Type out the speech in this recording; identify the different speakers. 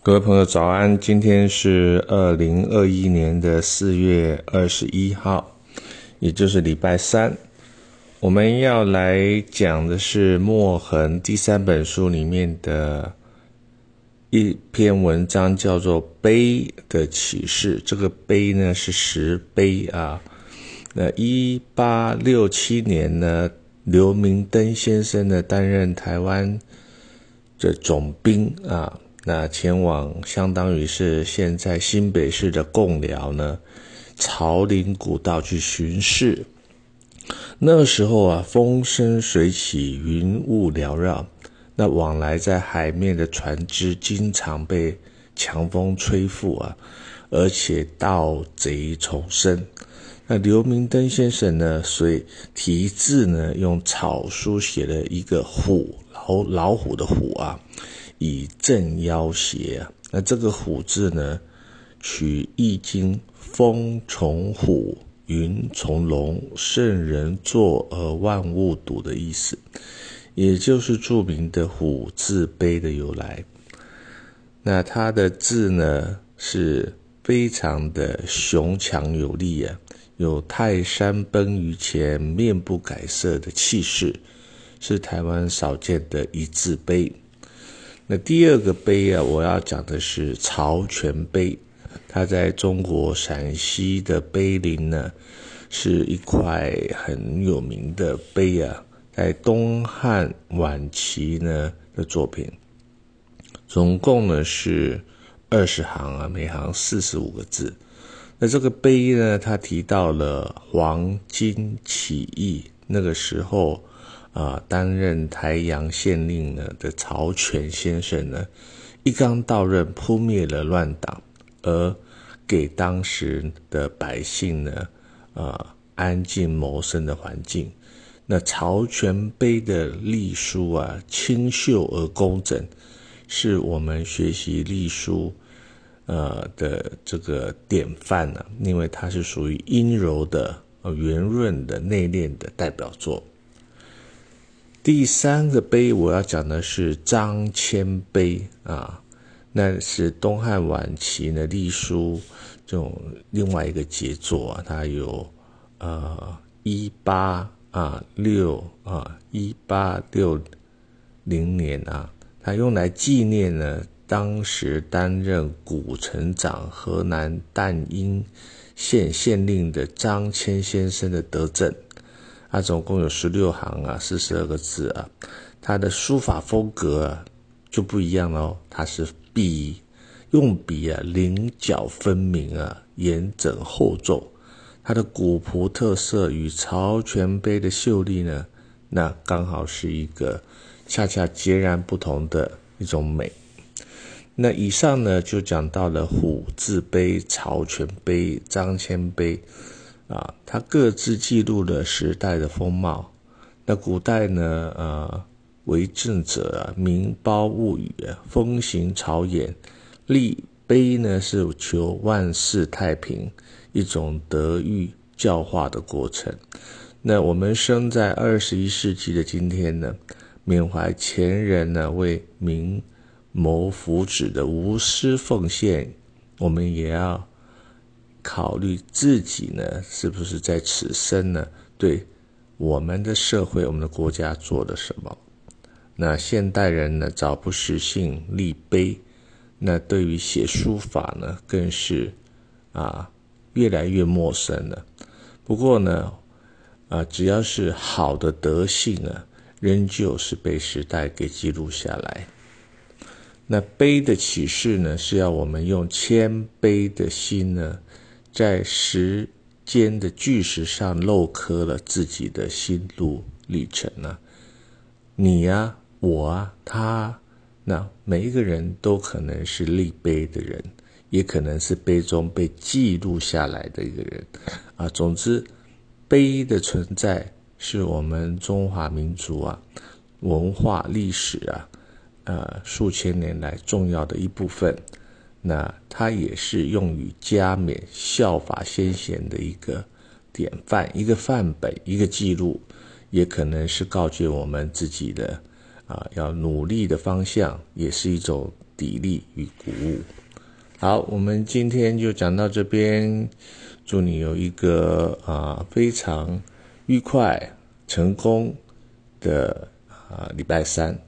Speaker 1: 各位朋友早安，今天是二零二一年的四月二十一号，也就是礼拜三。我们要来讲的是墨痕第三本书里面的一篇文章，叫做《碑的启示》。这个碑呢是石碑啊。那一八六七年呢，刘明登先生呢担任台湾的总兵啊。那前往相当于是现在新北市的贡寮呢，朝林古道去巡视。那时候啊，风生水起，云雾缭绕，那往来在海面的船只经常被强风吹覆啊，而且盗贼丛生。那刘明登先生呢，随题字呢，用草书写了一个虎老虎的虎啊。以正要邪啊，那这个虎字呢，取《易经》风从虎，云从龙，圣人作而万物睹的意思，也就是著名的虎字碑的由来。那它的字呢，是非常的雄强有力啊，有泰山崩于前面不改色的气势，是台湾少见的一字碑。那第二个碑啊，我要讲的是曹全碑，它在中国陕西的碑林呢，是一块很有名的碑啊，在东汉晚期呢的作品，总共呢是二十行啊，每行四十五个字。那这个碑呢，它提到了黄巾起义那个时候。啊，担任台阳县令呢的曹全先生呢，一刚到任，扑灭了乱党，而给当时的百姓呢，啊，安静谋生的环境。那曹全碑的隶书啊，清秀而工整，是我们学习隶书，呃的这个典范呢，因为它是属于阴柔的、呃圆润的、内敛的代表作。第三个碑我要讲的是张骞碑啊，那是东汉晚期的隶书这种另外一个杰作啊，它有呃一八啊六啊一八六零年啊，它用来纪念呢当时担任古城长河南旦阴县县令的张骞先生的德政。它总共有十六行啊，四十二个字啊，它的书法风格就不一样哦。它是笔用笔啊，棱角分明啊，严整厚重。它的古朴特色与曹全碑的秀丽呢，那刚好是一个恰恰截然不同的一种美。那以上呢，就讲到了虎字碑、曹全碑、张骞碑。啊，它各自记录了时代的风貌。那古代呢？呃，为政者啊，民胞物语啊，风行朝野。立碑呢，是求万世太平，一种德育教化的过程。那我们生在二十一世纪的今天呢，缅怀前人呢为民谋福祉的无私奉献，我们也要。考虑自己呢，是不是在此生呢，对我们的社会、我们的国家做了什么？那现代人呢，早不实行立碑，那对于写书法呢，更是啊越来越陌生了。不过呢，啊，只要是好的德性呢，仍旧是被时代给记录下来。那碑的启示呢，是要我们用谦卑的心呢。在时间的巨石上镂刻了自己的心路历程呢？你呀，我啊，他，那每一个人都可能是立碑的人，也可能是碑中被记录下来的一个人啊。总之，碑的存在是我们中华民族啊文化历史啊，呃，数千年来重要的一部分。那它也是用于加冕效法先贤的一个典范、一个范本、一个记录，也可能是告诫我们自己的啊要努力的方向，也是一种砥砺与鼓舞。好，我们今天就讲到这边，祝你有一个啊非常愉快、成功的啊礼拜三。